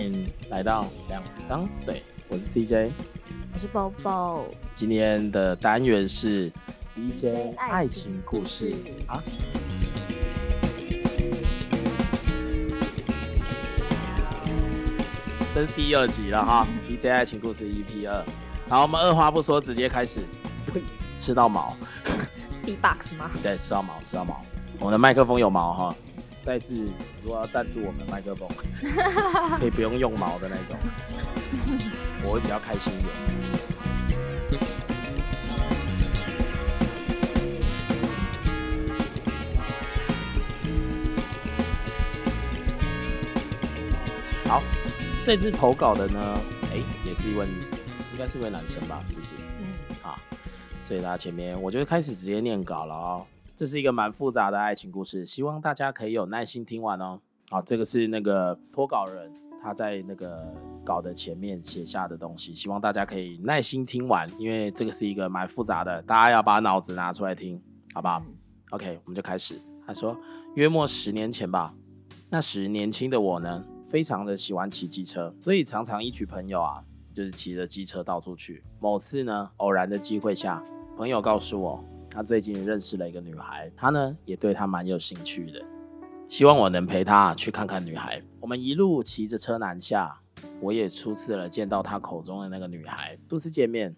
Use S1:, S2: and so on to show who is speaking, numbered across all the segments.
S1: 欢迎来到两张嘴，我是 CJ，
S2: 我是包包。
S1: 今天的单元是 DJ 爱情故事啊。这是第二集了哈，DJ 爱情故事 EP 二。好，我们二话不说，直接开始。吃到毛
S2: ，B-box 吗？
S1: 对，吃到毛，吃到毛。我们的麦克风有毛哈。再次，如果要赞助我们麦克风，可以不用用毛的那种，我会比较开心一点。好，这次投稿的呢，哎，也是一位，应该是一位男生吧？是不是？嗯。好，所以大家前面我就开始直接念稿了哦。这是一个蛮复杂的爱情故事，希望大家可以有耐心听完哦。好，这个是那个脱稿人他在那个稿的前面写下的东西，希望大家可以耐心听完，因为这个是一个蛮复杂的，大家要把脑子拿出来听，好不好？OK，我们就开始。他说，约莫十年前吧，那时年轻的我呢，非常的喜欢骑机车，所以常常一群朋友啊，就是骑着机车到处去。某次呢，偶然的机会下，朋友告诉我。他最近认识了一个女孩，他呢也对她蛮有兴趣的，希望我能陪他去看看女孩。我们一路骑着车南下，我也初次了见到他口中的那个女孩。初次见面，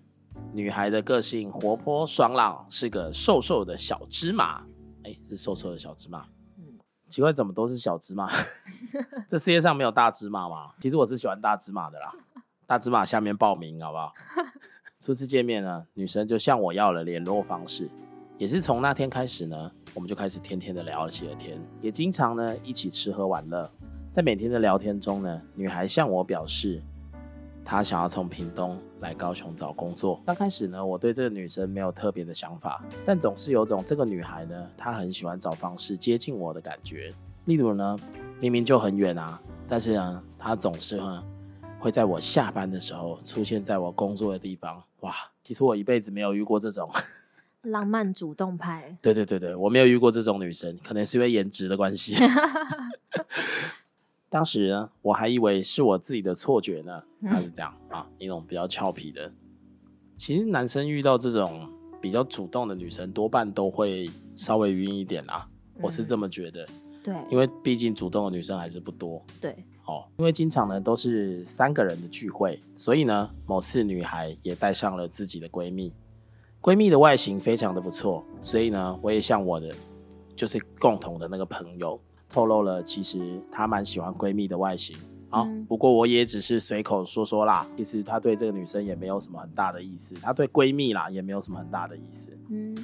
S1: 女孩的个性活泼爽朗，是个瘦瘦的小芝麻。哎，是瘦瘦的小芝麻。嗯，奇怪，怎么都是小芝麻？这世界上没有大芝麻吗？其实我是喜欢大芝麻的啦。大芝麻下面报名好不好？初次见面呢，女生就向我要了联络方式，也是从那天开始呢，我们就开始天天的聊起了天，也经常呢一起吃喝玩乐。在每天的聊天中呢，女孩向我表示，她想要从屏东来高雄找工作。刚开始呢，我对这个女生没有特别的想法，但总是有种这个女孩呢，她很喜欢找方式接近我的感觉。例如呢，明明就很远啊，但是呢，她总是。会在我下班的时候出现在我工作的地方。哇，其实我一辈子没有遇过这种
S2: 浪漫主动派。
S1: 对对对对，我没有遇过这种女生，可能是因为颜值的关系。当时呢，我还以为是我自己的错觉呢。他是这样啊，一种比较俏皮的。其实男生遇到这种比较主动的女生，多半都会稍微晕一点啊。我是这么觉得。
S2: 对，
S1: 因为毕竟主动的女生还是不多。
S2: 对。
S1: 哦，因为经常呢都是三个人的聚会，所以呢某次女孩也带上了自己的闺蜜，闺蜜的外形非常的不错，所以呢我也向我的就是共同的那个朋友透露了，其实她蛮喜欢闺蜜的外形啊。不过我也只是随口说说啦，其实她对这个女生也没有什么很大的意思，她对闺蜜啦也没有什么很大的意思。嗯，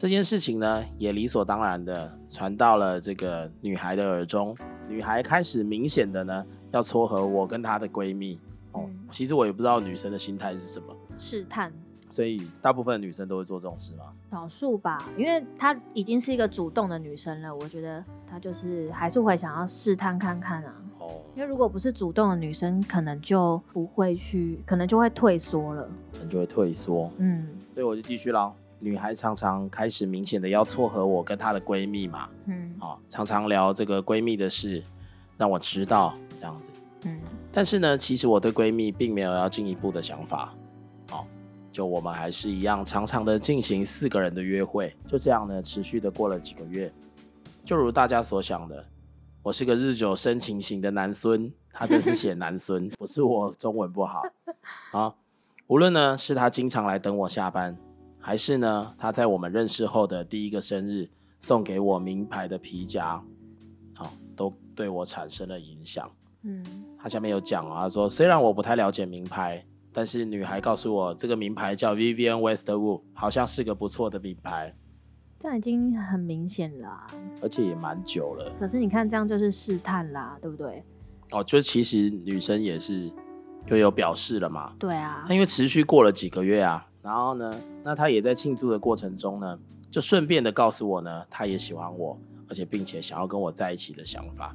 S1: 这件事情呢也理所当然的传到了这个女孩的耳中。女孩开始明显的呢，要撮合我跟她的闺蜜哦。其实我也不知道女生的心态是什么，
S2: 试探。
S1: 所以大部分女生都会做这种事吗？
S2: 少数吧，因为她已经是一个主动的女生了，我觉得她就是还是会想要试探看看啊。哦。因为如果不是主动的女生，可能就不会去，可能就会退缩了。
S1: 可能就会退缩。嗯。所以我就继续了。女孩常常开始明显的要撮合我跟她的闺蜜嘛，嗯，好，常常聊这个闺蜜的事，让我知道这样子，嗯，但是呢，其实我对闺蜜并没有要进一步的想法，好，就我们还是一样常常的进行四个人的约会，就这样呢，持续的过了几个月，就如大家所想的，我是个日久生情型的男孙，他这是写男孙，不是我中文不好，啊，无论呢是他经常来等我下班。还是呢？他在我们认识后的第一个生日送给我名牌的皮夹，好，都对我产生了影响。嗯，他下面有讲啊，说虽然我不太了解名牌，但是女孩告诉我这个名牌叫 Vivienne Westwood，好像是个不错的品牌。
S2: 这样已经很明显了，
S1: 而且也蛮久了。
S2: 可是你看，这样就是试探啦，对不对？
S1: 哦，就其实女生也是就有表示了嘛。
S2: 对啊，
S1: 那因为持续过了几个月啊。然后呢，那他也在庆祝的过程中呢，就顺便的告诉我呢，他也喜欢我，而且并且想要跟我在一起的想法。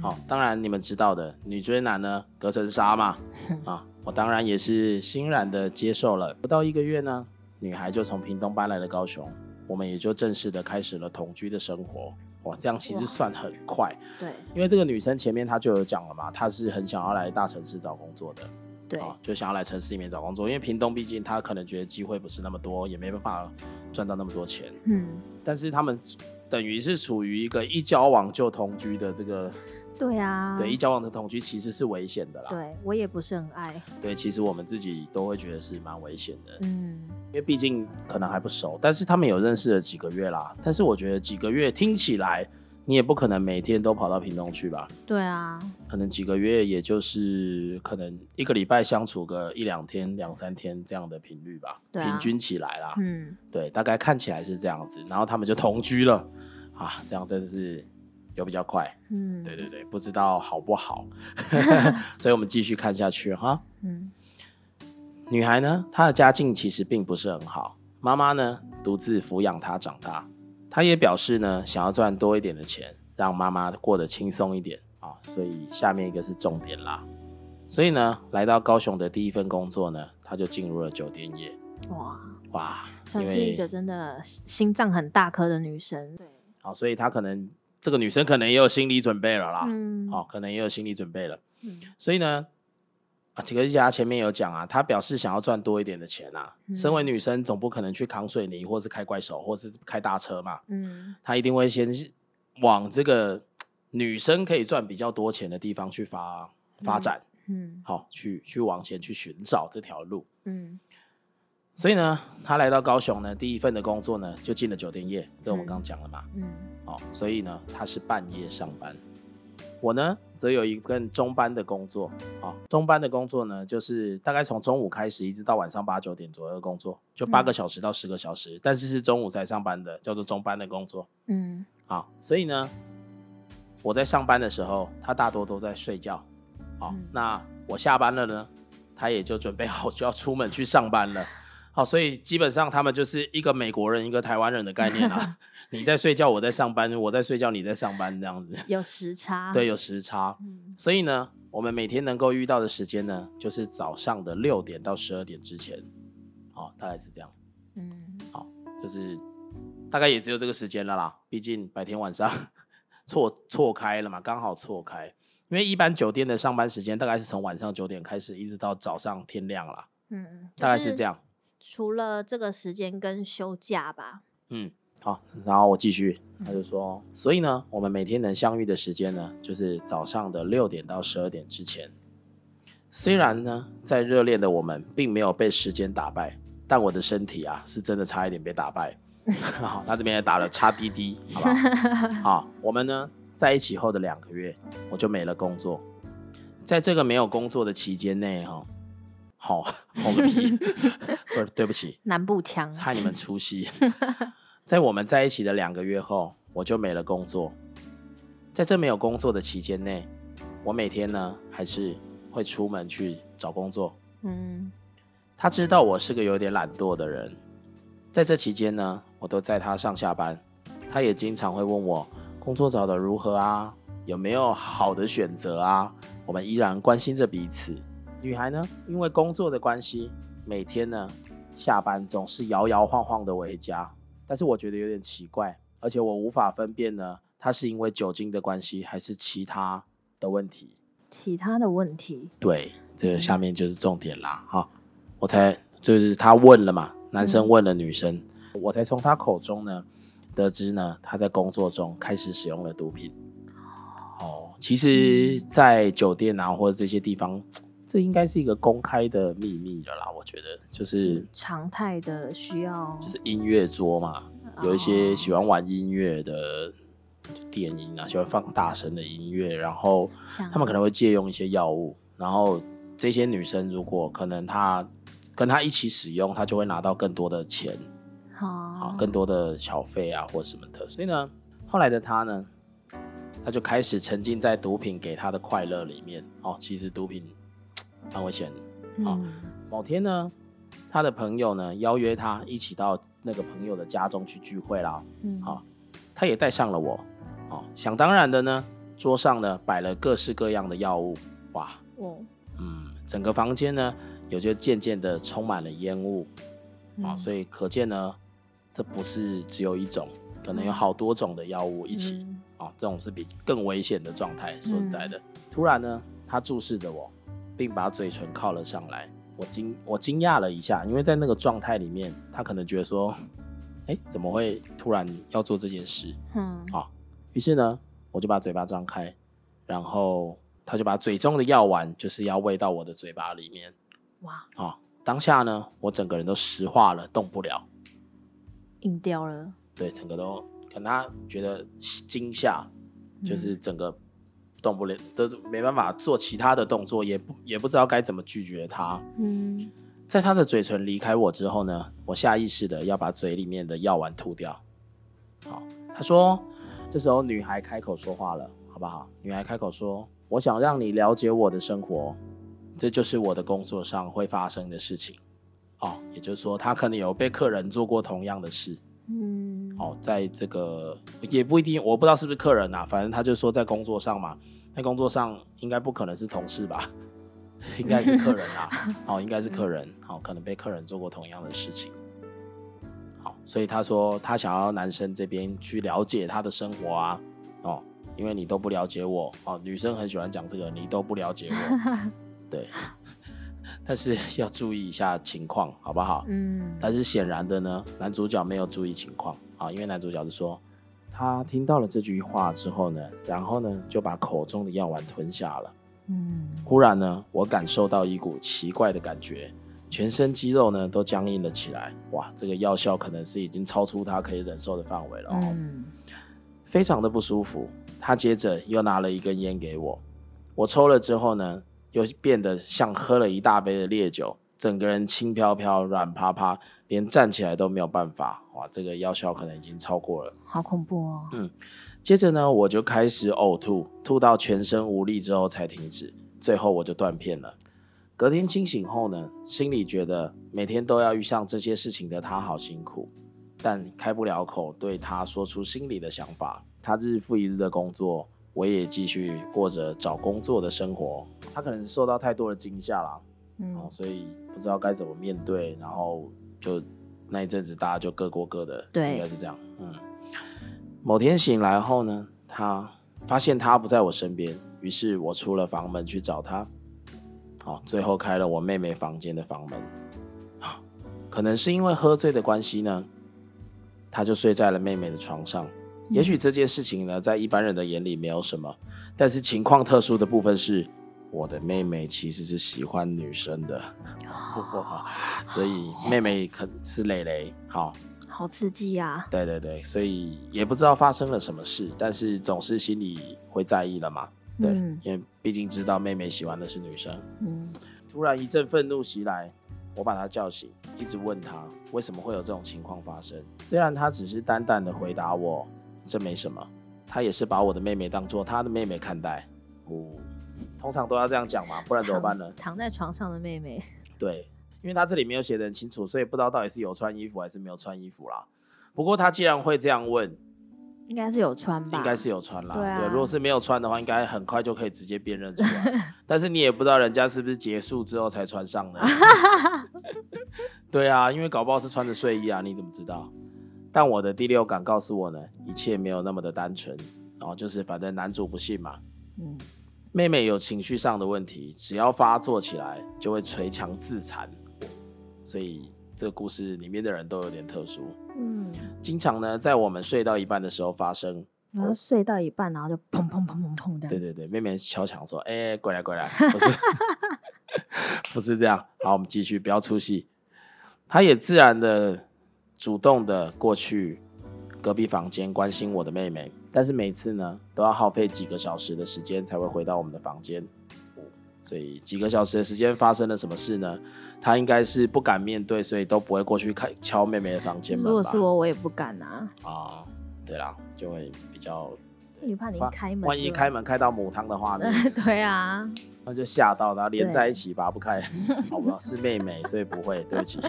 S1: 好，当然你们知道的，女追男呢隔层纱嘛。啊，我当然也是欣然的接受了。不到一个月呢，女孩就从屏东搬来了高雄，我们也就正式的开始了同居的生活。哇，这样其实算很快。
S2: 对，
S1: 因为这个女生前面她就有讲了嘛，她是很想要来大城市找工作的。
S2: 对，
S1: 就想要来城市里面找工作，因为屏东毕竟他可能觉得机会不是那么多，也没办法赚到那么多钱。嗯，但是他们等于是处于一个一交往就同居的这个。
S2: 对啊，
S1: 对，一交往的同居其实是危险的啦。
S2: 对我也不是很爱。
S1: 对，其实我们自己都会觉得是蛮危险的。嗯，因为毕竟可能还不熟，但是他们有认识了几个月啦。但是我觉得几个月听起来。你也不可能每天都跑到屏东去吧？
S2: 对啊，
S1: 可能几个月，也就是可能一个礼拜相处个一两天、两三天这样的频率吧，平均起来啦。嗯，对，大概看起来是这样子，然后他们就同居了啊，这样真的是有比较快。嗯，对对对，不知道好不好，所以我们继续看下去哈。嗯，女孩呢，她的家境其实并不是很好，妈妈呢独自抚养她长大。他也表示呢，想要赚多一点的钱，让妈妈过得轻松一点啊。所以下面一个是重点啦。所以呢，来到高雄的第一份工作呢，他就进入了酒店业。哇
S2: 哇，算是一个真的心脏很大颗的女生。对，
S1: 好，所以她可能这个女生可能也有心理准备了啦。嗯，好，可能也有心理准备了。嗯，所以呢。啊，几个家前面有讲啊，他表示想要赚多一点的钱啊。身为女生，总不可能去扛水泥，或是开怪手，或是开大车嘛。嗯，他一定会先往这个女生可以赚比较多钱的地方去发发展。嗯，好，去去往前去寻找这条路。嗯，所以呢，他来到高雄呢，第一份的工作呢，就进了酒店业。这我们刚刚讲了嘛。嗯，好，所以呢，他是半夜上班。我呢，则有一份中班的工作，啊，中班的工作呢，就是大概从中午开始，一直到晚上八九点左右的工作，就八个小时到十个小时，但是是中午才上班的，叫做中班的工作。嗯，好，所以呢，我在上班的时候，他大多都在睡觉，好，那我下班了呢，他也就准备好 就要出门去上班了。好，所以基本上他们就是一个美国人，一个台湾人的概念啊。你在睡觉，我在上班；我在睡觉，你在上班，这样子。
S2: 有时差。
S1: 对，有时差。嗯。所以呢，我们每天能够遇到的时间呢，就是早上的六点到十二点之前。好，大概是这样。嗯。好，就是大概也只有这个时间了啦。毕竟白天晚上 错错开了嘛，刚好错开。因为一般酒店的上班时间大概是从晚上九点开始，一直到早上天亮啦。嗯。嗯。大概是这样。
S2: 除了这个时间跟休假吧。
S1: 嗯，好，然后我继续，他就说，所以呢，我们每天能相遇的时间呢，就是早上的六点到十二点之前。虽然呢，在热恋的我们并没有被时间打败，但我的身体啊，是真的差一点被打败。好，他这边也打了叉滴滴，好不好？好，我们呢在一起后的两个月，我就没了工作。在这个没有工作的期间内，哈。好，好皮，所以对不起，
S2: 南部腔，
S1: 害你们出戏。在我们在一起的两个月后，我就没了工作。在这没有工作的期间内，我每天呢还是会出门去找工作。嗯，他知道我是个有点懒惰的人，在这期间呢，我都载他上下班。他也经常会问我工作找的如何啊，有没有好的选择啊？我们依然关心着彼此。女孩呢，因为工作的关系，每天呢下班总是摇摇晃晃的回家。但是我觉得有点奇怪，而且我无法分辨呢，她是因为酒精的关系，还是其他的问题。
S2: 其他的问题？
S1: 对，这个下面就是重点啦。哈，我才就是他问了嘛，男生问了女生，我才从他口中呢得知呢，他在工作中开始使用了毒品。哦，其实，在酒店啊或者这些地方。这应该是一个公开的秘密了啦，我觉得就是
S2: 常态的需要，
S1: 就是音乐桌嘛，有一些喜欢玩音乐的电音啊，喜欢放大声的音乐，然后他们可能会借用一些药物，然后这些女生如果可能她跟他一起使用，她就会拿到更多的钱，好，更多的小费啊或什么的，所以呢，后来的她呢，他就开始沉浸在毒品给他的快乐里面，哦，其实毒品。蛮危险的啊！某天呢，他的朋友呢邀约他一起到那个朋友的家中去聚会啦。嗯，好，他也带上了我。哦，想当然的呢，桌上呢摆了各式各样的药物。哇，哦，嗯，整个房间呢也就渐渐的充满了烟雾。啊，所以可见呢，这不是只有一种，可能有好多种的药物一起，啊，这种是比更危险的状态。说实在的，突然呢，他注视着我，并把嘴唇靠了上来。我惊我惊讶了一下，因为在那个状态里面，他可能觉得说，哎，怎么会突然要做这件事？嗯，好，于是呢，我就把嘴巴张开，然后他就把嘴中的药丸就是要喂到我的嘴巴里面。哇，啊，当下呢，我整个人都石化了，动不了，
S2: 硬掉了。
S1: 对，整个都可能他觉得惊吓，就是整个。动不了，都没办法做其他的动作，也不也不知道该怎么拒绝他。嗯，在他的嘴唇离开我之后呢，我下意识的要把嘴里面的药丸吐掉。好，他说，这时候女孩开口说话了，好不好？女孩开口说：“我想让你了解我的生活，这就是我的工作上会发生的事情。”哦，也就是说，他可能有被客人做过同样的事。嗯，哦，在这个也不一定，我不知道是不是客人啊，反正他就说在工作上嘛。在工作上应该不可能是同事吧，应该是客人啊，哦，应该是客人，好，可能被客人做过同样的事情，好，所以他说他想要男生这边去了解他的生活啊，哦，因为你都不了解我，哦，女生很喜欢讲这个，你都不了解我，对，但是 要注意一下情况，好不好？嗯，但是显然的呢，男主角没有注意情况啊，因为男主角是说。他听到了这句话之后呢，然后呢就把口中的药丸吞下了。嗯，忽然呢，我感受到一股奇怪的感觉，全身肌肉呢都僵硬了起来。哇，这个药效可能是已经超出他可以忍受的范围了。嗯，非常的不舒服。他接着又拿了一根烟给我，我抽了之后呢，又变得像喝了一大杯的烈酒。整个人轻飘飘、软趴趴，连站起来都没有办法。哇，这个药效可能已经超过了，
S2: 好恐怖哦。
S1: 嗯，接着呢，我就开始呕吐，吐到全身无力之后才停止，最后我就断片了。隔天清醒后呢，心里觉得每天都要遇上这些事情的他好辛苦，但开不了口对他说出心里的想法。他日复一日的工作，我也继续过着找工作的生活。他可能是受到太多的惊吓了。嗯，所以不知道该怎么面对，然后就那一阵子大家就各过各的，
S2: 对，
S1: 应该是这样。嗯，某天醒来后呢，他发现他不在我身边，于是我出了房门去找他。好，最后开了我妹妹房间的房门。可能是因为喝醉的关系呢，他就睡在了妹妹的床上。也许这件事情呢，在一般人的眼里没有什么，但是情况特殊的部分是。我的妹妹其实是喜欢女生的，所以妹妹可是蕾蕾，好，
S2: 好刺激呀！
S1: 对对对，所以也不知道发生了什么事，但是总是心里会在意了嘛。对，因为毕竟知道妹妹喜欢的是女生。嗯，突然一阵愤怒袭来，我把她叫醒，一直问她为什么会有这种情况发生。虽然她只是淡淡的回答我，这没什么，他也是把我的妹妹当做他的妹妹看待。哦。通常都要这样讲嘛，不然怎么办呢？
S2: 躺在床上的妹妹。
S1: 对，因为他这里没有写的很清楚，所以不知道到底是有穿衣服还是没有穿衣服啦。不过他既然会这样问，
S2: 应该是有穿吧？
S1: 应该是有穿啦。
S2: 对
S1: 啊。如果是没有穿的话，应该很快就可以直接辨认出来。但是你也不知道人家是不是结束之后才穿上的。对啊，因为搞不好是穿着睡衣啊，你怎么知道？但我的第六感告诉我呢，一切没有那么的单纯。然后就是反正男主不信嘛。嗯。妹妹有情绪上的问题，只要发作起来就会捶墙自残，所以这个故事里面的人都有点特殊。嗯，经常呢在我们睡到一半的时候发生。
S2: 然后睡到一半，然后就砰砰砰砰砰的。
S1: 对对对，妹妹敲墙说：“哎，过来过来。”不是，不是这样。好，我们继续，不要出戏。她也自然的、主动的过去隔壁房间关心我的妹妹。但是每次呢，都要耗费几个小时的时间才会回到我们的房间，所以几个小时的时间发生了什么事呢？他应该是不敢面对，所以都不会过去开敲妹妹的房间门
S2: 如果是我，我也不敢啊。
S1: 啊，对啦，就会比较，
S2: 你怕你开门，
S1: 万一开门开到母汤的话呢？
S2: 对啊，
S1: 那就吓到然后，连在一起拔不开，好不好？是妹妹，所以不会，对不起。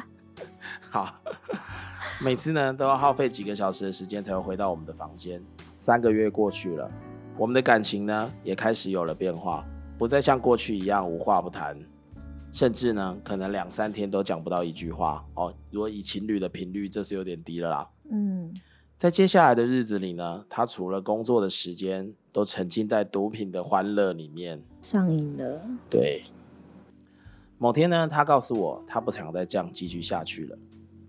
S1: 好。每次呢，都要耗费几个小时的时间才会回到我们的房间。三个月过去了，我们的感情呢也开始有了变化，不再像过去一样无话不谈，甚至呢可能两三天都讲不到一句话哦。如果以情侣的频率，这是有点低了啦。嗯，在接下来的日子里呢，他除了工作的时间，都沉浸在毒品的欢乐里面，
S2: 上瘾了。
S1: 对。某天呢，他告诉我，他不想再这样继续下去了。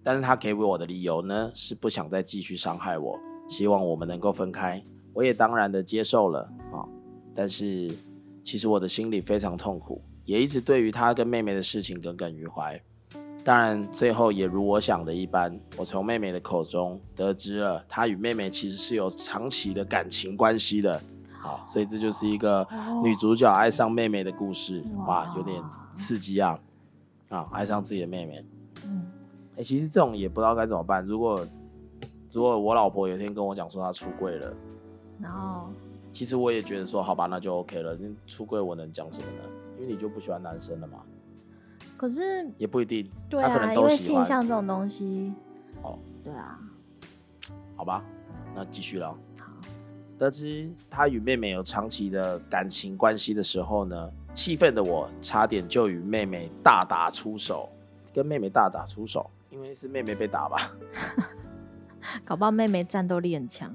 S1: 但是他给我的理由呢，是不想再继续伤害我，希望我们能够分开。我也当然的接受了啊。但是其实我的心里非常痛苦，也一直对于他跟妹妹的事情耿耿于怀。当然，最后也如我想的一般，我从妹妹的口中得知了他与妹妹其实是有长期的感情关系的。好，所以这就是一个女主角爱上妹妹的故事。哇，有点刺激啊！啊，爱上自己的妹妹。嗯。哎，其实这种也不知道该怎么办。如果如果我老婆有一天跟我讲说她出柜了，
S2: 然后
S1: 其实我也觉得说好吧，那就 OK 了。出柜我能讲什么呢？因为你就不喜欢男生了嘛。
S2: 可是
S1: 也不一定，
S2: 对
S1: 啊，
S2: 因为性向这种东西，哦，对啊，
S1: 好吧，那继续了。好，得知他与妹妹有长期的感情关系的时候呢，气愤的我差点就与妹妹大打出手，跟妹妹大打出手。因为是妹妹被打吧，
S2: 搞不好妹妹战斗力很强。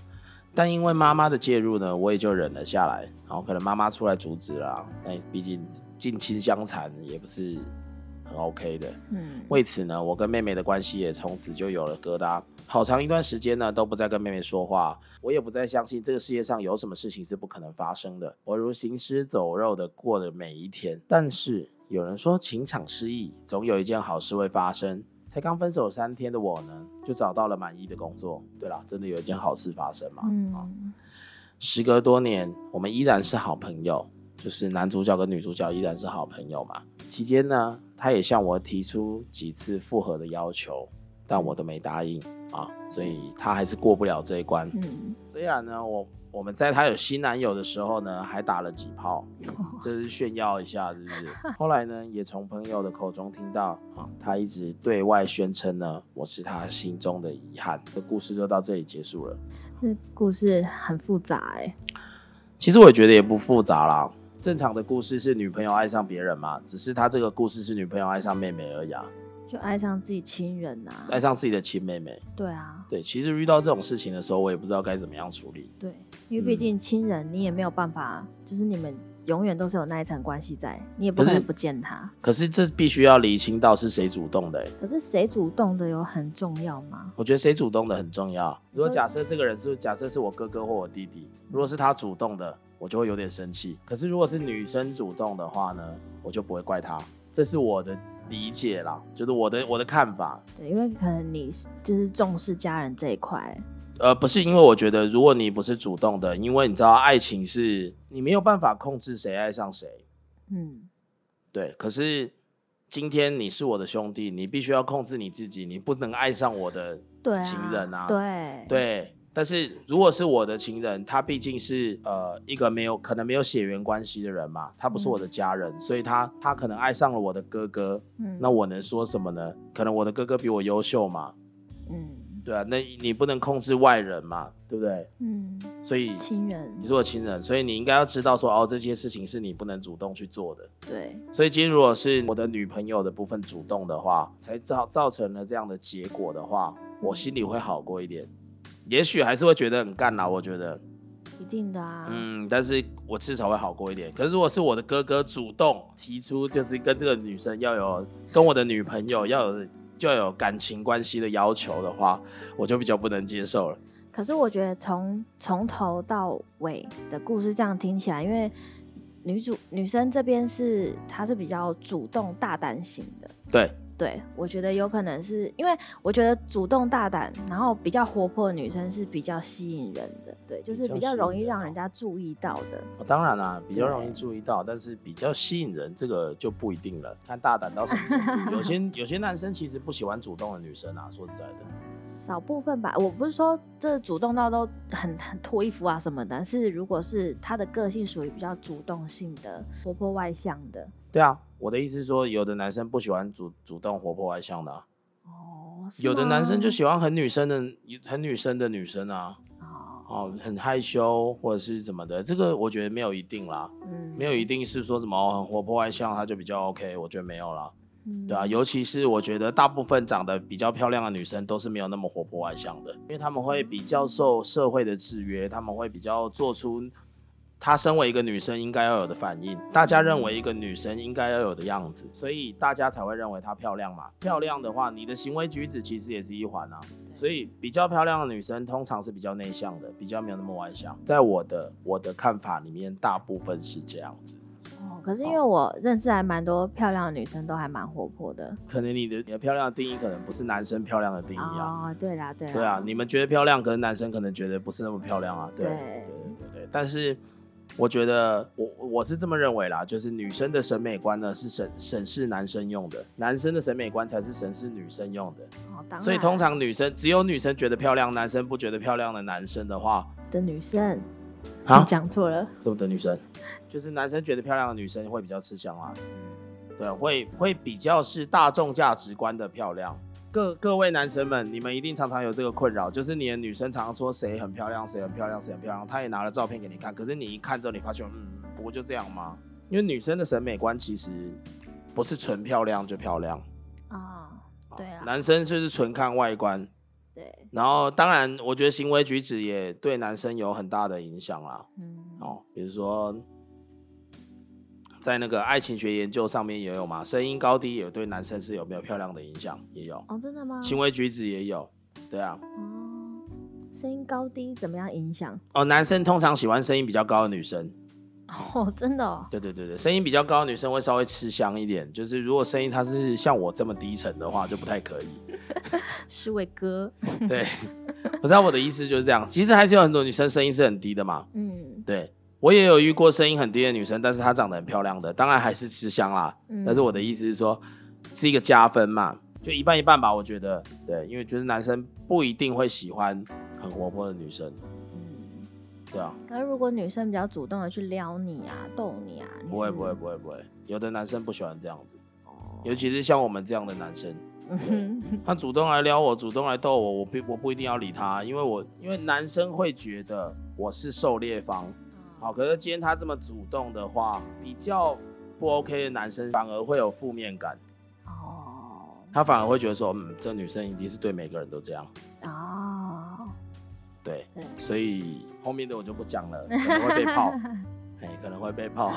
S1: 但因为妈妈的介入呢，我也就忍了下来。然后可能妈妈出来阻止了，哎，毕竟近亲相残也不是很 OK 的。嗯，为此呢，我跟妹妹的关系也从此就有了疙瘩。好长一段时间呢，都不再跟妹妹说话。我也不再相信这个世界上有什么事情是不可能发生的。我如行尸走肉的过了每一天。但是。有人说情场失意，总有一件好事会发生。才刚分手三天的我呢，就找到了满意的工作。对了，真的有一件好事发生嘛？嗯。时隔多年，我们依然是好朋友，就是男主角跟女主角依然是好朋友嘛。期间呢，他也向我提出几次复合的要求，但我都没答应啊，所以他还是过不了这一关。嗯。虽然呢，我。我们在她有新男友的时候呢，还打了几炮，这是炫耀一下，是不是？后来呢，也从朋友的口中听到，啊，她一直对外宣称呢，我是他心中的遗憾。这故事就到这里结束了。
S2: 这故事很复杂哎。
S1: 其实我也觉得也不复杂啦，正常的故事是女朋友爱上别人嘛，只是他这个故事是女朋友爱上妹妹而已啊。
S2: 就爱上自己亲人呐，
S1: 爱上自己的亲妹妹。
S2: 对啊，
S1: 对，其实遇到这种事情的时候，我也不知道该怎么样处理。
S2: 对，因为毕竟亲人，你也没有办法，就是你们永远都是有那一层关系在，你也不可能不见他。
S1: 可是这必须要理清到是谁主动的。
S2: 可是谁主动的有很重要吗？
S1: 我觉得谁主动的很重要。如果假设这个人是假设是我哥哥或我弟弟，如果是他主动的，我就会有点生气。可是如果是女生主动的话呢，我就不会怪他。这是我的。理解啦，就是我的我的看法。
S2: 对，因为可能你就是重视家人这一块。
S1: 呃，不是，因为我觉得如果你不是主动的，因为你知道爱情是你没有办法控制谁爱上谁。嗯，对。可是今天你是我的兄弟，你必须要控制你自己，你不能爱上我的情人啊。
S2: 对
S1: 对。但是如果是我的情人，他毕竟是呃一个没有可能没有血缘关系的人嘛，他不是我的家人，所以他他可能爱上了我的哥哥，嗯，那我能说什么呢？可能我的哥哥比我优秀嘛，嗯，对啊，那你不能控制外人嘛，对不对？嗯，所以
S2: 亲人，
S1: 你是我亲人，所以你应该要知道说哦，这些事情是你不能主动去做的，
S2: 对。
S1: 所以今天如果是我的女朋友的部分主动的话，才造造成了这样的结果的话，我心里会好过一点。也许还是会觉得很干啦，我觉得，
S2: 一定的啊。
S1: 嗯，但是我至少会好过一点。可是如果是我的哥哥主动提出，就是跟这个女生要有跟我的女朋友要有就要有感情关系的要求的话，我就比较不能接受了。
S2: 可是我觉得从从头到尾的故事这样听起来，因为女主女生这边是她是比较主动大胆型的，
S1: 对。
S2: 对，我觉得有可能是因为我觉得主动大胆，然后比较活泼的女生是比较吸引人的，对，就是比较容易让人家注意到的。
S1: 当然啦，比较容易注意到，但是比较吸引人，这个就不一定了，看大胆到什么程度。有些 有些男生其实不喜欢主动的女生啊，说实在的。
S2: 少部分吧，我不是说这主动到都很很脱衣服啊什么的，是如果是他的个性属于比较主动性的、活泼外向的。
S1: 对啊，我的意思是说，有的男生不喜欢主主动、活泼外向的。哦，有的男生就喜欢很女生的、很女生的女生啊。哦，很害羞或者是什么的，这个我觉得没有一定啦。嗯，没有一定是说什么很活泼外向他就比较 OK，我觉得没有啦。对啊，尤其是我觉得大部分长得比较漂亮的女生都是没有那么活泼外向的，因为她们会比较受社会的制约，她们会比较做出她身为一个女生应该要有的反应，大家认为一个女生应该要有的样子，所以大家才会认为她漂亮嘛。漂亮的话，你的行为举止其实也是一环啊。所以比较漂亮的女生通常是比较内向的，比较没有那么外向。在我的我的看法里面，大部分是这样子。
S2: 哦，可是因为我认识还蛮多漂亮的女生，都还蛮活泼的。
S1: 可能你的你的漂亮的定义，可能不是男生漂亮的定义
S2: 啊。哦，对啦，对。
S1: 对啊，你们觉得漂亮，可是男生可能觉得不是那么漂亮啊。对对对对，但是。我觉得我我是这么认为啦，就是女生的审美观呢是审审视男生用的，男生的审美观才是审视女生用的。哦，所以通常女生只有女生觉得漂亮，男生不觉得漂亮的男生的话
S2: 的女生，好讲错了，
S1: 什么的女生？就是男生觉得漂亮的女生会比较吃香啊，对，会会比较是大众价值观的漂亮。各各位男生们，你们一定常常有这个困扰，就是你的女生常常说谁很漂亮，谁很漂亮，谁很漂亮，她也拿了照片给你看，可是你一看之后，你发现，嗯，不过就这样吗？因为女生的审美观其实不是纯漂亮就漂亮
S2: 啊，对啊，
S1: 男生就是纯看外观，
S2: 对，
S1: 然后当然，我觉得行为举止也对男生有很大的影响啦，嗯，哦，比如说。在那个爱情学研究上面也有嘛，声音高低也对男生是有没有漂亮的影响，也有
S2: 哦，真的吗？
S1: 行为举止也有，对啊。
S2: 哦，声音高低怎么样影响？
S1: 哦，男生通常喜欢声音比较高的女生。
S2: 哦，真的？
S1: 对对对对，声音比较高的女生会稍微吃香一点，就是如果声音她是像我这么低沉的话，就不太可以。
S2: 是伟哥。
S1: 对，不知道我的意思就是这样。其实还是有很多女生声音是很低的嘛。嗯，对。我也有遇过声音很低的女生，但是她长得很漂亮的，当然还是吃香啦。但是我的意思是说，是一个加分嘛，就一半一半吧。我觉得，对，因为觉得男生不一定会喜欢很活泼的女生。嗯，对啊。
S2: 可是如果女生比较主动的去撩你啊、逗你啊，
S1: 不会不会不会不会，有的男生不喜欢这样子，尤其是像我们这样的男生，他主动来撩我，主动来逗我，我不我不一定要理他，因为我因为男生会觉得我是狩猎方。好，可是今天他这么主动的话，比较不 OK 的男生反而会有负面感。哦，他反而会觉得说，嗯，这女生一定是对每个人都这样。哦，对，所以后面的我就不讲了，可能会被 泡。哎，可能会被泡。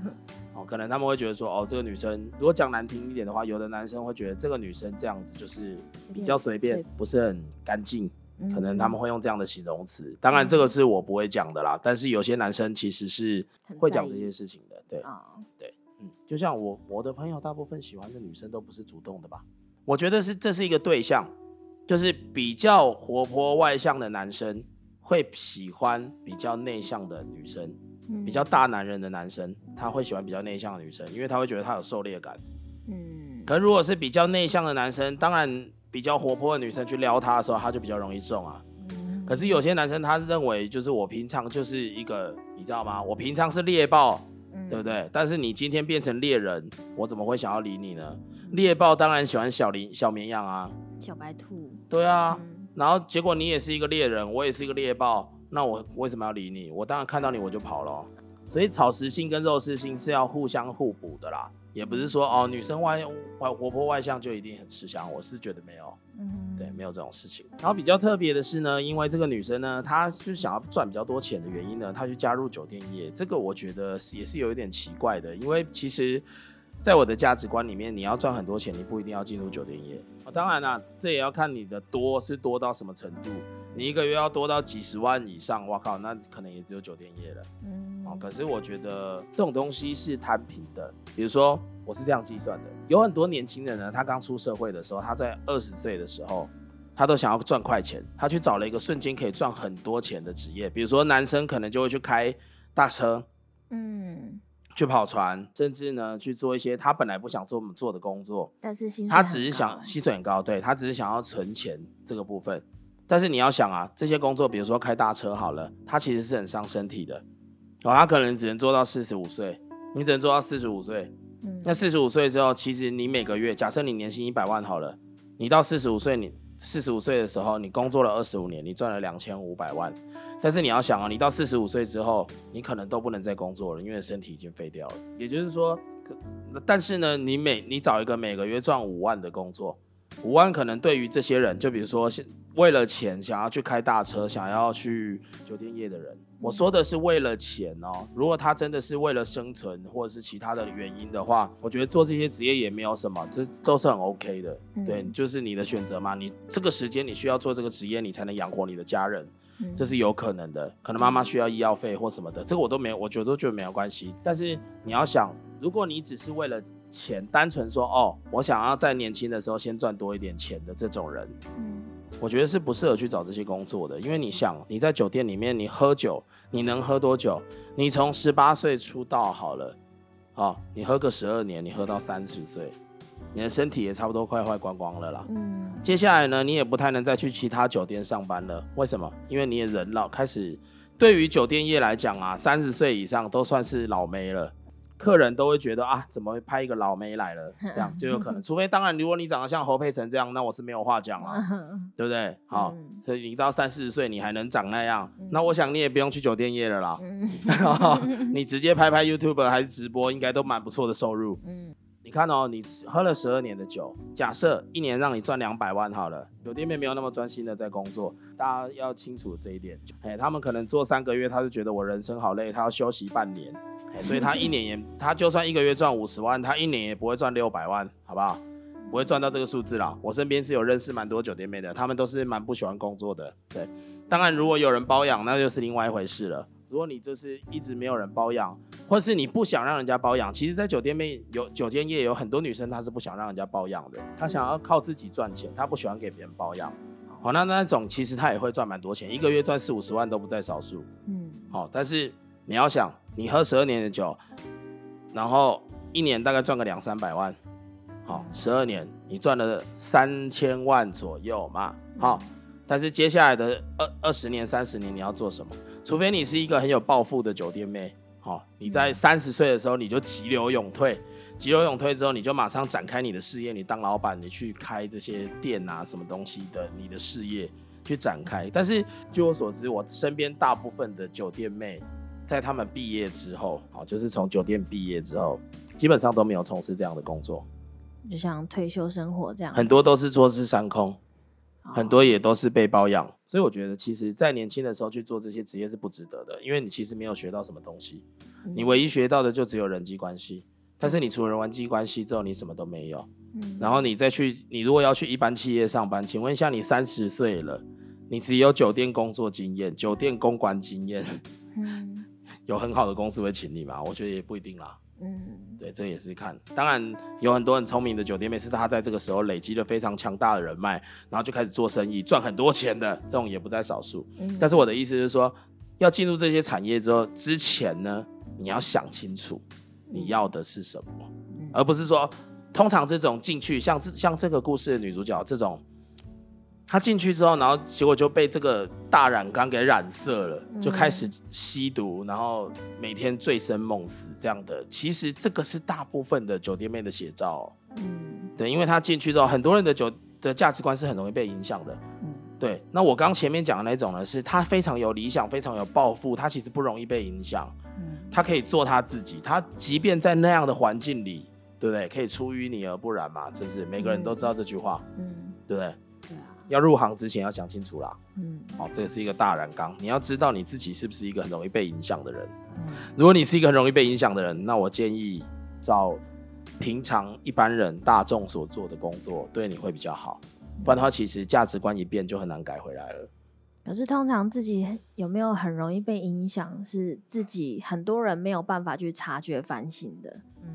S1: 哦，可能他们会觉得说，哦，这个女生如果讲难听一点的话，有的男生会觉得这个女生这样子就是比较随便，不是很干净。可能他们会用这样的形容词，当然这个是我不会讲的啦。但是有些男生其实是会讲这些事情的，对，对，嗯，就像我我的朋友大部分喜欢的女生都不是主动的吧？我觉得是这是一个对象，就是比较活泼外向的男生会喜欢比较内向的女生，比较大男人的男生他会喜欢比较内向的女生，因为他会觉得他有狩猎感。嗯，可如果是比较内向的男生，当然。比较活泼的女生去撩他的时候，他就比较容易中啊。可是有些男生他认为，就是我平常就是一个，你知道吗？我平常是猎豹，对不对？但是你今天变成猎人，我怎么会想要理你呢？猎豹当然喜欢小羚小绵羊啊，
S2: 小白兔。
S1: 对啊，然后结果你也是一个猎人，我也是一个猎豹，那我为什么要理你？我当然看到你我就跑了。所以草食性跟肉食性是要互相互补的啦。也不是说哦，女生外外活泼外向就一定很吃香，我是觉得没有，嗯，对，没有这种事情。然后比较特别的是呢，因为这个女生呢，她就想要赚比较多钱的原因呢，她去加入酒店业，这个我觉得也是有一点奇怪的，因为其实。在我的价值观里面，你要赚很多钱，你不一定要进入酒店业。当然啦，这也要看你的多是多到什么程度。你一个月要多到几十万以上，哇靠，那可能也只有酒店业了。嗯，哦，可是我觉得这种东西是摊平的。比如说，我是这样计算的：有很多年轻人呢，他刚出社会的时候，他在二十岁的时候，他都想要赚快钱，他去找了一个瞬间可以赚很多钱的职业。比如说，男生可能就会去开大车。嗯。去跑船，甚至呢去做一些他本来不想做做的工作，
S2: 但是薪
S1: 他只是想薪水很高，对他只是想要存钱这个部分。但是你要想啊，这些工作，比如说开大车好了，它其实是很伤身体的。哦，他可能只能做到四十五岁，你只能做到四十五岁。嗯，那四十五岁之后，其实你每个月，假设你年薪一百万好了，你到四十五岁，你四十五岁的时候，你工作了二十五年，你赚了两千五百万。但是你要想啊，你到四十五岁之后，你可能都不能再工作了，因为身体已经废掉了。也就是说，但是呢，你每你找一个每个月赚五万的工作，五万可能对于这些人，就比如说为了钱想要去开大车、想要去酒店业的人，我说的是为了钱哦。如果他真的是为了生存或者是其他的原因的话，我觉得做这些职业也没有什么，这都是很 OK 的。对，就是你的选择嘛。你这个时间你需要做这个职业，你才能养活你的家人。这是有可能的，可能妈妈需要医药费或什么的，这个我都没有，我觉得都觉得没有关系。但是你要想，如果你只是为了钱，单纯说哦，我想要在年轻的时候先赚多一点钱的这种人，嗯，我觉得是不适合去找这些工作的。因为你想，你在酒店里面，你喝酒，你能喝多久？你从十八岁出道好了，好，你喝个十二年，你喝到三十岁。你的身体也差不多快坏光光了啦。嗯，接下来呢，你也不太能再去其他酒店上班了。为什么？因为你也人老，开始对于酒店业来讲啊，三十岁以上都算是老妹了。客人都会觉得啊，怎么会派一个老妹来了？这样就有可能。除非当然，如果你长得像侯佩岑这样，那我是没有话讲了，对不对？好，所以你到三四十岁你还能长那样，那我想你也不用去酒店业了啦。你直接拍拍 YouTube 还是直播，应该都蛮不错的收入。嗯。你看哦，你喝了十二年的酒，假设一年让你赚两百万好了，酒店妹没有那么专心的在工作，大家要清楚这一点。哎，他们可能做三个月，他就觉得我人生好累，他要休息半年，哎，所以他一年也，他就算一个月赚五十万，他一年也不会赚六百万，好不好？不会赚到这个数字啦。我身边是有认识蛮多酒店妹的，他们都是蛮不喜欢工作的。对，当然如果有人包养，那就是另外一回事了。如果你就是一直没有人包养，或是你不想让人家包养，其实，在酒店面有酒店业有很多女生，她是不想让人家包养的，她想要靠自己赚钱，她不喜欢给别人包养。好，那那种其实她也会赚蛮多钱，一个月赚四五十万都不在少数。嗯，好，但是你要想，你喝十二年的酒，然后一年大概赚个两三百万，好，十二年你赚了三千万左右嘛，好，但是接下来的二二十年、三十年你要做什么？除非你是一个很有抱负的酒店妹，好，你在三十岁的时候你就急流勇退，急流勇退之后你就马上展开你的事业，你当老板，你去开这些店啊，什么东西的，你的事业去展开。但是据我所知，我身边大部分的酒店妹，在他们毕业之后，好，就是从酒店毕业之后，基本上都没有从事这样的工作，
S2: 就像退休生活这样，
S1: 很多都是坐吃山空。很多也都是被包养，所以我觉得其实，在年轻的时候去做这些职业是不值得的，因为你其实没有学到什么东西，你唯一学到的就只有人际关系。但是你除了人际关系之后，你什么都没有。然后你再去，你如果要去一般企业上班，请问一下，你三十岁了，你只有酒店工作经验、酒店公关经验，有很好的公司会请你吗？我觉得也不一定啦。嗯，对，这也是看。当然有很多很聪明的酒店妹，是他在这个时候累积了非常强大的人脉，然后就开始做生意，赚很多钱的，这种也不在少数。但是我的意思是说，要进入这些产业之后，之前呢，你要想清楚你要的是什么，而不是说，通常这种进去，像这像这个故事的女主角这种。他进去之后，然后结果就被这个大染缸给染色了，就开始吸毒，然后每天醉生梦死这样的。其实这个是大部分的酒店妹的写照。嗯，对，因为他进去之后，很多人的酒的价值观是很容易被影响的。嗯，对。那我刚前面讲的那种呢，是他非常有理想，非常有抱负，他其实不容易被影响。嗯，他可以做他自己，他即便在那样的环境里，对不对？可以出淤泥而不染嘛，是不是？每个人都知道这句话。嗯，对不对？要入行之前要想清楚啦，嗯，好，这是一个大染缸，你要知道你自己是不是一个很容易被影响的人。嗯，如果你是一个很容易被影响的人，那我建议找平常一般人大众所做的工作，对你会比较好。不然的话，其实价值观一变就很难改回来了。
S2: 可是通常自己有没有很容易被影响，是自己很多人没有办法去察觉反省的。嗯。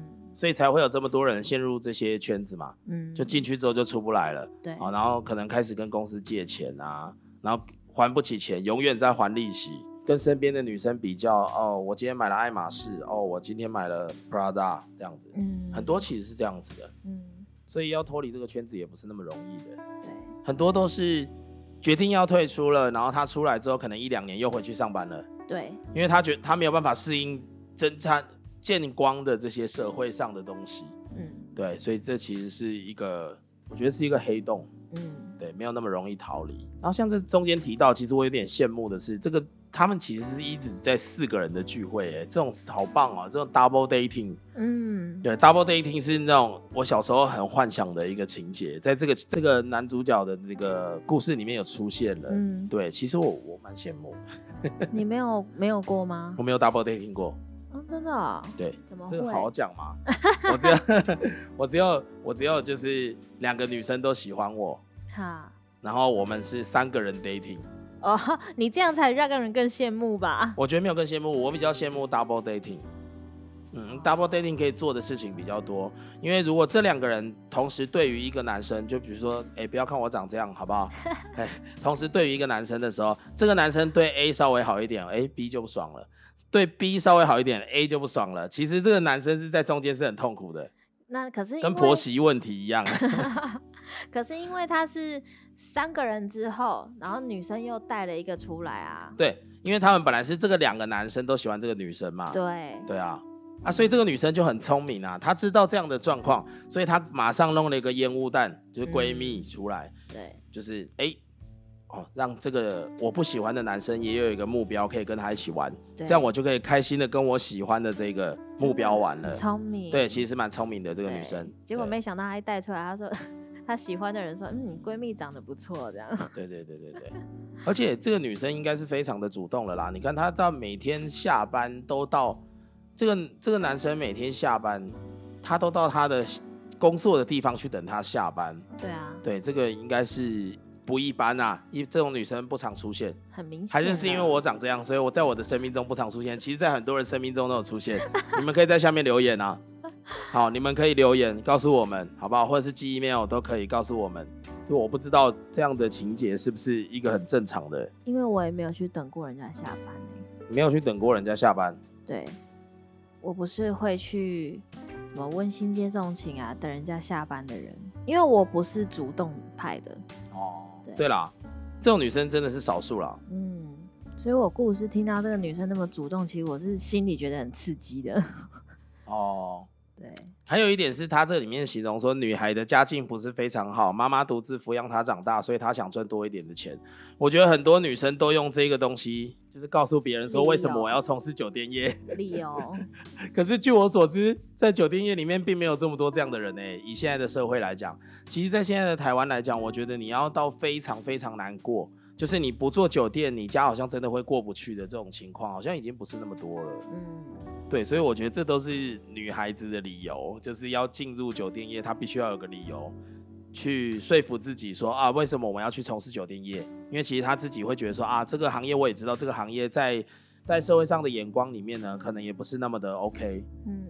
S1: 所以才会有这么多人陷入这些圈子嘛，嗯，就进去之后就出不来了，
S2: 对，
S1: 好，然后可能开始跟公司借钱啊，然后还不起钱，永远在还利息，跟身边的女生比较，哦，我今天买了爱马仕，哦，我今天买了 Prada 这样子，嗯，很多其实是这样子的，嗯，所以要脱离这个圈子也不是那么容易的，
S2: 对，
S1: 很多都是决定要退出了，然后他出来之后可能一两年又回去上班了，
S2: 对，
S1: 因为他觉他没有办法适应侦探。见光的这些社会上的东西，嗯，对，所以这其实是一个我觉得是一个黑洞。嗯，对，没有那么容易逃离。然后像这中间提到，其实我有点羡慕的是，这个他们其实是一直在四个人的聚会，哎，这种好棒啊！这种 double dating，嗯，对，double dating 是那种我小时候很幻想的一个情节，在这个这个男主角的那个故事里面有出现了。嗯，对，其实我我蛮羡慕。
S2: 你没有没有过吗？
S1: 我没有 double dating 过。
S2: 哦，真的？
S1: 对，
S2: 怎么
S1: 这个好好讲吗？我只要 我只要我只要就是两个女生都喜欢我，哈，然后我们是三个人 dating。
S2: 哦，你这样才让人更羡慕吧？
S1: 我觉得没有更羡慕，我比较羡慕 double dating。嗯，double dating 可以做的事情比较多，因为如果这两个人同时对于一个男生，就比如说，哎，不要看我长这样，好不好？哎，同时对于一个男生的时候，这个男生对 A 稍微好一点，哎，B 就不爽了。对 B 稍微好一点，A 就不爽了。其实这个男生是在中间是很痛苦的。
S2: 那可是
S1: 跟婆媳问题一样。
S2: 可是因为他是三个人之后，然后女生又带了一个出来啊。
S1: 对，因为他们本来是这个两个男生都喜欢这个女生嘛。
S2: 对。
S1: 对啊，啊，所以这个女生就很聪明啊，她知道这样的状况，所以她马上弄了一个烟雾弹，就是闺蜜出来。
S2: 对。
S1: 就是哎。哦，让这个我不喜欢的男生也有一个目标，可以跟他一起玩，这样我就可以开心的跟我喜欢的这个目标玩了。
S2: 聪明，
S1: 对，其实是蛮聪明的这个女生。
S2: 结果没想到她一带出来，她说她喜欢的人说，嗯，闺蜜长得不错，这样。
S1: 对对对对对，而且这个女生应该是非常的主动了啦。你看她到每天下班都到这个这个男生每天下班，他都到他的工作的地方去等他下班。
S2: 对啊，
S1: 对，这个应该是。不一般呐，一这种女生不常出现，
S2: 很明显，
S1: 还是是因为我长这样，所以我在我的生命中不常出现。其实，在很多人生命中都有出现。你们可以在下面留言啊，好，你们可以留言告诉我们，好不好？或者是寄 email 都可以告诉我们。就我不知道这样的情节是不是一个很正常的，
S2: 因为我也没有去等过人家下班
S1: 没有去等过人家下班。
S2: 对，我不是会去什么温馨接送情啊，等人家下班的人，因为我不是主动派的。哦。
S1: 对啦，这种女生真的是少数啦。
S2: 嗯，所以我故事听到这个女生那么主动，其实我是心里觉得很刺激的。哦。对，
S1: 还有一点是，她这里面形容说，女孩的家境不是非常好，妈妈独自抚养她长大，所以她想赚多一点的钱。我觉得很多女生都用这个东西，就是告诉别人说，为什么我要从事酒店业？
S2: 理由。
S1: 可是据我所知，在酒店业里面并没有这么多这样的人呢。以现在的社会来讲，其实，在现在的台湾来讲，我觉得你要到非常非常难过。就是你不做酒店，你家好像真的会过不去的这种情况，好像已经不是那么多了。嗯，对，所以我觉得这都是女孩子的理由，就是要进入酒店业，她必须要有个理由去说服自己说啊，为什么我们要去从事酒店业？因为其实他自己会觉得说啊，这个行业我也知道，这个行业在在社会上的眼光里面呢，可能也不是那么的 OK。嗯，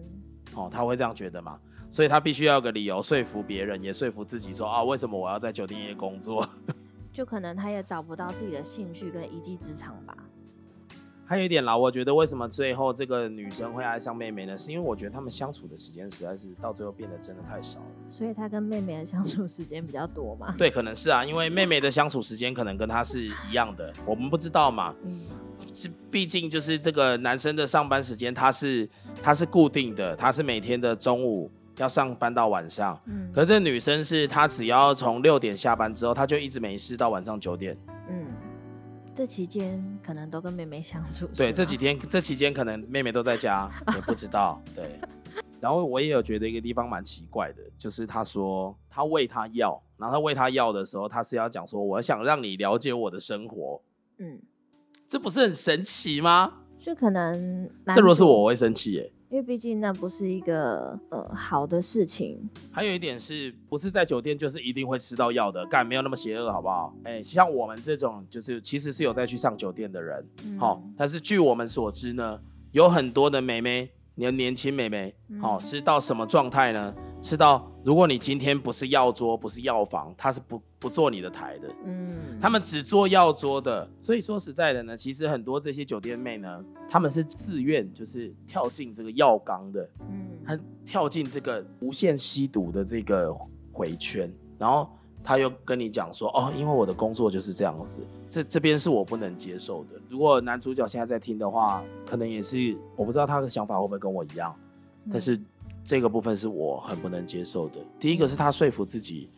S1: 哦，他会这样觉得嘛？所以他必须要有个理由说服别人，也说服自己说啊，为什么我要在酒店业工作？
S2: 就可能他也找不到自己的兴趣跟一技之长吧。
S1: 还有一点啦，我觉得为什么最后这个女生会爱上妹妹呢？是因为我觉得他们相处的时间实在是到最后变得真的太少了。
S2: 所以她跟妹妹的相处时间比较多嘛？
S1: 对，可能是啊，因为妹妹的相处时间可能跟她是一样的，我们不知道嘛。嗯。是，毕竟就是这个男生的上班时间，他是他是固定的，他是每天的中午。要上班到晚上，嗯，可是这女生是她只要从六点下班之后，她就一直没事到晚上九点，嗯，
S2: 这期间可能都跟妹妹相处，
S1: 对，这几天这期间可能妹妹都在家，也不知道，对。然后我也有觉得一个地方蛮奇怪的，就是他说他喂他药，然后他喂他药的时候，他是要讲说我想让你了解我的生活，嗯，这不是很神奇吗？
S2: 就可能，
S1: 这如果是我，我会生气耶。
S2: 因为毕竟那不是一个呃好的事情。
S1: 还有一点是不是在酒店就是一定会吃到药的？干没有那么邪恶，好不好？哎，像我们这种就是其实是有在去上酒店的人，好，但是据我们所知呢，有很多的美眉。年年轻美眉，好是到什么状态呢？是到如果你今天不是药桌，不是药房，他是不不做你的台的。嗯，他们只做药桌的。所以说实在的呢，其实很多这些酒店妹呢，他们是自愿就是跳进这个药缸的，嗯，他跳进这个无限吸毒的这个回圈，然后。他又跟你讲说，哦，因为我的工作就是这样子，这这边是我不能接受的。如果男主角现在在听的话，可能也是我不知道他的想法会不会跟我一样，但是这个部分是我很不能接受的。第一个是他说服自己，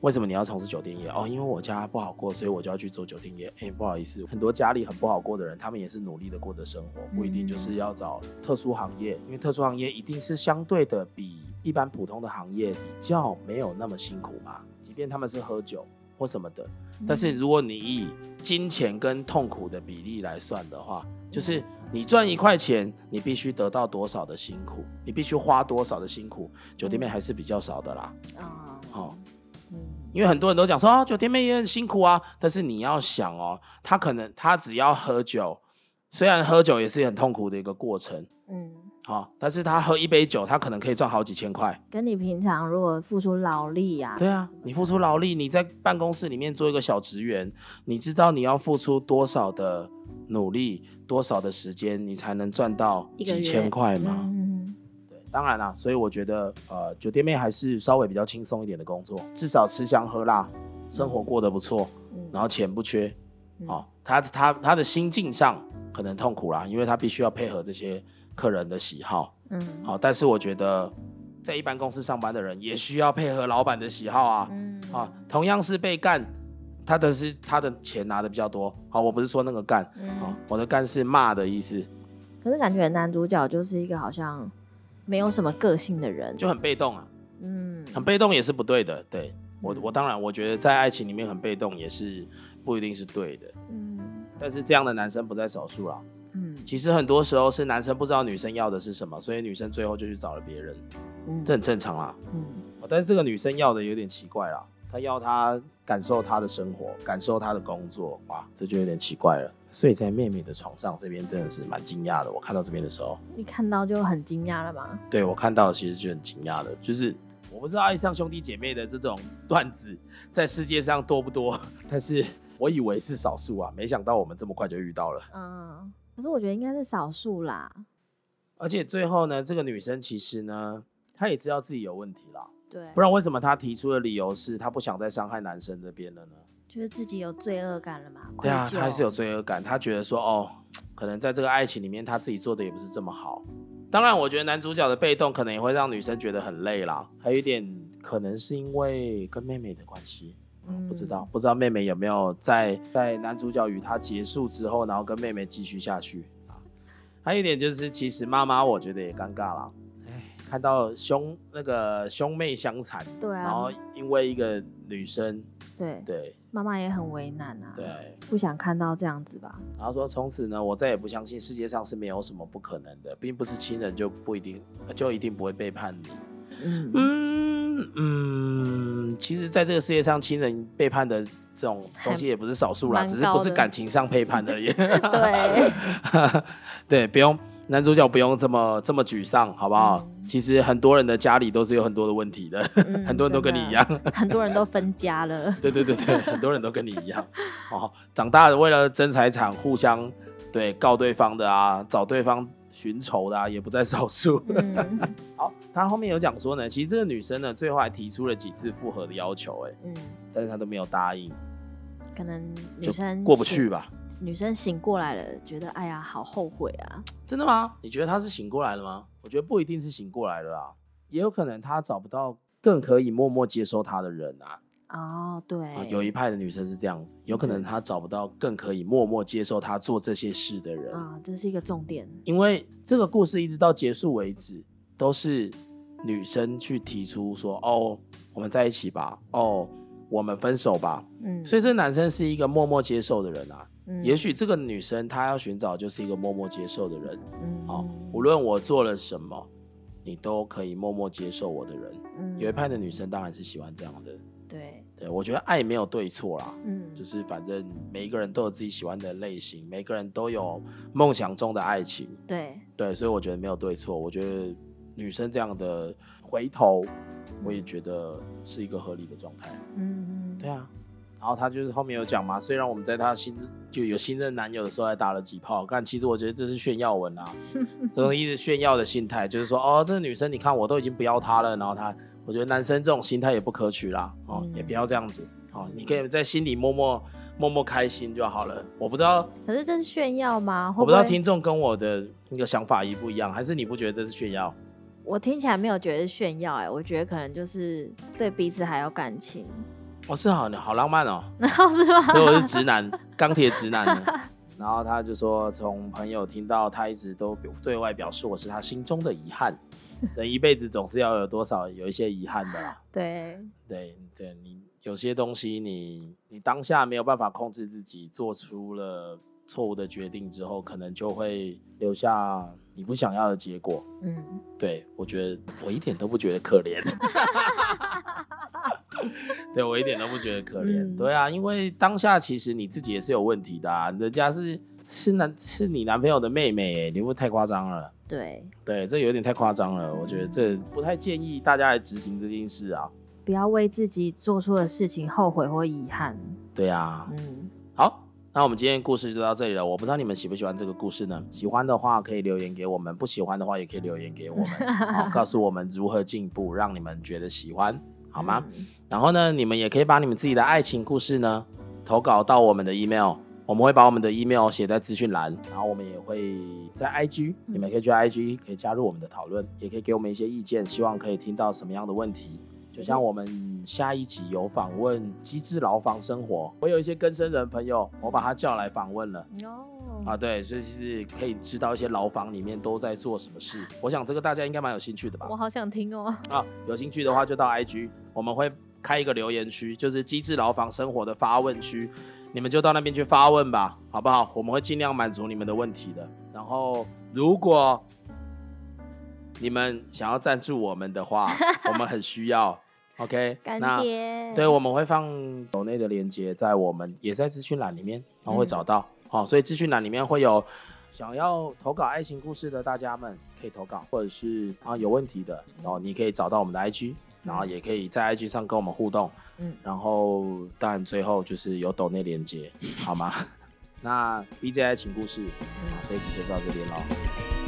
S1: 为什么你要从事酒店业？哦，因为我家不好过，所以我就要去做酒店业。哎，不好意思，很多家里很不好过的人，他们也是努力的过着生活，不一定就是要找特殊行业，因为特殊行业一定是相对的比一般普通的行业比较没有那么辛苦嘛。即便他们是喝酒或什么的，但是如果你以金钱跟痛苦的比例来算的话，就是你赚一块钱，你必须得到多少的辛苦，你必须花多少的辛苦，酒店妹还是比较少的啦。啊，好。因为很多人都讲说啊，酒店妹也很辛苦啊，但是你要想哦，他可能他只要喝酒，虽然喝酒也是很痛苦的一个过程，嗯，好，但是他喝一杯酒，他可能可以赚好几千块。
S2: 跟你平常如果付出劳力呀，
S1: 对啊，你付出劳力，你在办公室里面做一个小职员，你知道你要付出多少的努力，多少的时间，你才能赚到几千块吗？当然啦，所以我觉得，呃，酒店妹还是稍微比较轻松一点的工作，至少吃香喝辣，生活过得不错，然后钱不缺，哦，他他他的心境上可能痛苦啦，因为他必须要配合这些客人的喜好，嗯，好，但是我觉得在一般公司上班的人也需要配合老板的喜好啊，嗯，啊，同样是被干，他的是他的钱拿的比较多，好，我不是说那个干，好，我的干是骂的意思，
S2: 可是感觉男主角就是一个好像。没有什么个性的人。
S1: 就很被动啊，嗯，很被动也是不对的。对。我，我当然我觉得在爱情里面很被动也是不一定是对的，嗯，但是这样的男生不在少数啦，嗯，其实很多时候是男生不知道女生要的是什么，所以女生最后就去找了别人，嗯，这很正常啦，嗯，但是这个女生要的有点奇怪啦，她要他感受他的生活，感受他的工作，哇，这就有点奇怪了。睡在妹妹的床上，这边真的是蛮惊讶的。我看到这边的时候，
S2: 你看到就很惊讶了吗？
S1: 对我看到其实就很惊讶的，就是我不知道爱上兄弟姐妹的这种段子在世界上多不多，但是我以为是少数啊，没想到我们这么快就遇到了。
S2: 嗯，可是我觉得应该是少数啦。
S1: 而且最后呢，这个女生其实呢，她也知道自己有问题了，
S2: 对，
S1: 不然为什么他提出的理由是他不想再伤害男生这边了呢？
S2: 觉得自己有罪恶感了嘛？
S1: 对啊，他还是有罪恶感。他觉得说，哦，可能在这个爱情里面，他自己做的也不是这么好。当然，我觉得男主角的被动可能也会让女生觉得很累啦。还有一点，可能是因为跟妹妹的关系，嗯，不知道，不知道妹妹有没有在在男主角与他结束之后，然后跟妹妹继续下去啊？还有一点就是，其实妈妈我觉得也尴尬了。看到兄那个兄妹相残，
S2: 对啊，
S1: 然后因为一个女生，
S2: 对
S1: 对，
S2: 妈妈也很为难啊，
S1: 对，
S2: 不想看到这样子吧。
S1: 然后说从此呢，我再也不相信世界上是没有什么不可能的，并不是亲人就不一定就一定不会背叛你。嗯嗯嗯，其实在这个世界上，亲人背叛的这种东西也不是少数啦，只是不是感情上背叛而已。
S2: 对
S1: 对，不用。男主角不用这么这么沮丧，好不好？其实很多人的家里都是有很多的问题的，很多人都跟你一样，
S2: 很多人都分家了。
S1: 对对对对，很多人都跟你一样。哦，长大了为了争财产，互相对告对方的啊，找对方寻仇的啊，也不在少数。好，他后面有讲说呢，其实这个女生呢，最后还提出了几次复合的要求，哎，嗯，但是她都没有答应，
S2: 可能女生
S1: 过不去吧。
S2: 女生醒过来了，觉得哎呀，好后悔啊！
S1: 真的吗？你觉得她是醒过来了吗？我觉得不一定是醒过来了啦，也有可能她找不到更可以默默接受她的人啊。
S2: 哦，对，
S1: 有一派的女生是这样子，有可能她找不到更可以默默接受她做这些事的人
S2: 啊，这是一个重点。
S1: 因为这个故事一直到结束为止，都是女生去提出说：“哦，我们在一起吧。”哦，我们分手吧。嗯，所以这男生是一个默默接受的人啊。嗯也许这个女生她要寻找就是一个默默接受的人，嗯，好，无论我做了什么，你都可以默默接受我的人。嗯，有一派的女生当然是喜欢这样的。
S2: 对，
S1: 对我觉得爱没有对错啦，嗯，就是反正每一个人都有自己喜欢的类型，每个人都有梦想中的爱情。
S2: 对，
S1: 对，所以我觉得没有对错。我觉得女生这样的回头，我也觉得是一个合理的状态。嗯嗯，对啊。然后他就是后面有讲嘛，虽然我们在他新就有新任男友的时候还打了几炮，但其实我觉得这是炫耀文啊，这种一直炫耀的心态，就是说哦，这个女生你看我都已经不要她了，然后他，我觉得男生这种心态也不可取啦，哦，也不要这样子，哦，你可以在心里默默默默开心就好了。我不知道，
S2: 可是这是炫耀吗？
S1: 我不知道听众跟我的那个想法一不一样，还是你不觉得这是炫耀？
S2: 我听起来没有觉得是炫耀，哎，我觉得可能就是对彼此还有感情。
S1: 我是好好浪漫哦，然 后
S2: 是吗？
S1: 所以我是直男，钢铁直男。然后他就说，从朋友听到他一直都对外表示我是他心中的遗憾。人一辈子总是要有多少有一些遗憾的啦。
S2: 对
S1: 对对，你有些东西你你当下没有办法控制自己，做出了错误的决定之后，可能就会留下你不想要的结果。嗯，对我觉得我一点都不觉得可怜。对我一点都不觉得可怜。对啊，因为当下其实你自己也是有问题的啊，人家是是男是你男朋友的妹妹，你会太夸张了。
S2: 对
S1: 对，这有点太夸张了，我觉得这不太建议大家来执行这件事啊。
S2: 不要为自己做出的事情后悔或遗憾。
S1: 对啊，嗯，好，那我们今天故事就到这里了。我不知道你们喜不喜欢这个故事呢？喜欢的话可以留言给我们，不喜欢的话也可以留言给我们，告诉我们如何进步，让你们觉得喜欢，好吗？然后呢，你们也可以把你们自己的爱情故事呢投稿到我们的 email。我们会把我们的 email 写在资讯栏，然后我们也会在 IG，你们可以去 IG，可以加入我们的讨论，也可以给我们一些意见，希望可以听到什么样的问题。就像我们下一集有访问机智牢房生活，我有一些更生人朋友，我把他叫来访问了。哦，啊对，所以是可以知道一些牢房里面都在做什么事。我想这个大家应该蛮有兴趣的吧？
S2: 我好想听哦。啊，
S1: 有兴趣的话就到 IG，我们会开一个留言区，就是机智牢房生活的发问区。你们就到那边去发问吧，好不好？我们会尽量满足你们的问题的。然后，如果你们想要赞助我们的话，我们很需要。OK，
S2: 那
S1: 对，我们会放抖内的链接在我们也在资讯栏里面，然后会找到。好，所以资讯栏里面会有想要投稿爱情故事的大家们可以投稿，或者是啊有问题的，然后你可以找到我们的 IG。然后也可以在 IG 上跟我们互动，嗯，然后当然最后就是有抖内连接，好吗？那 BJ 爱情故事，这一集就到这边喽。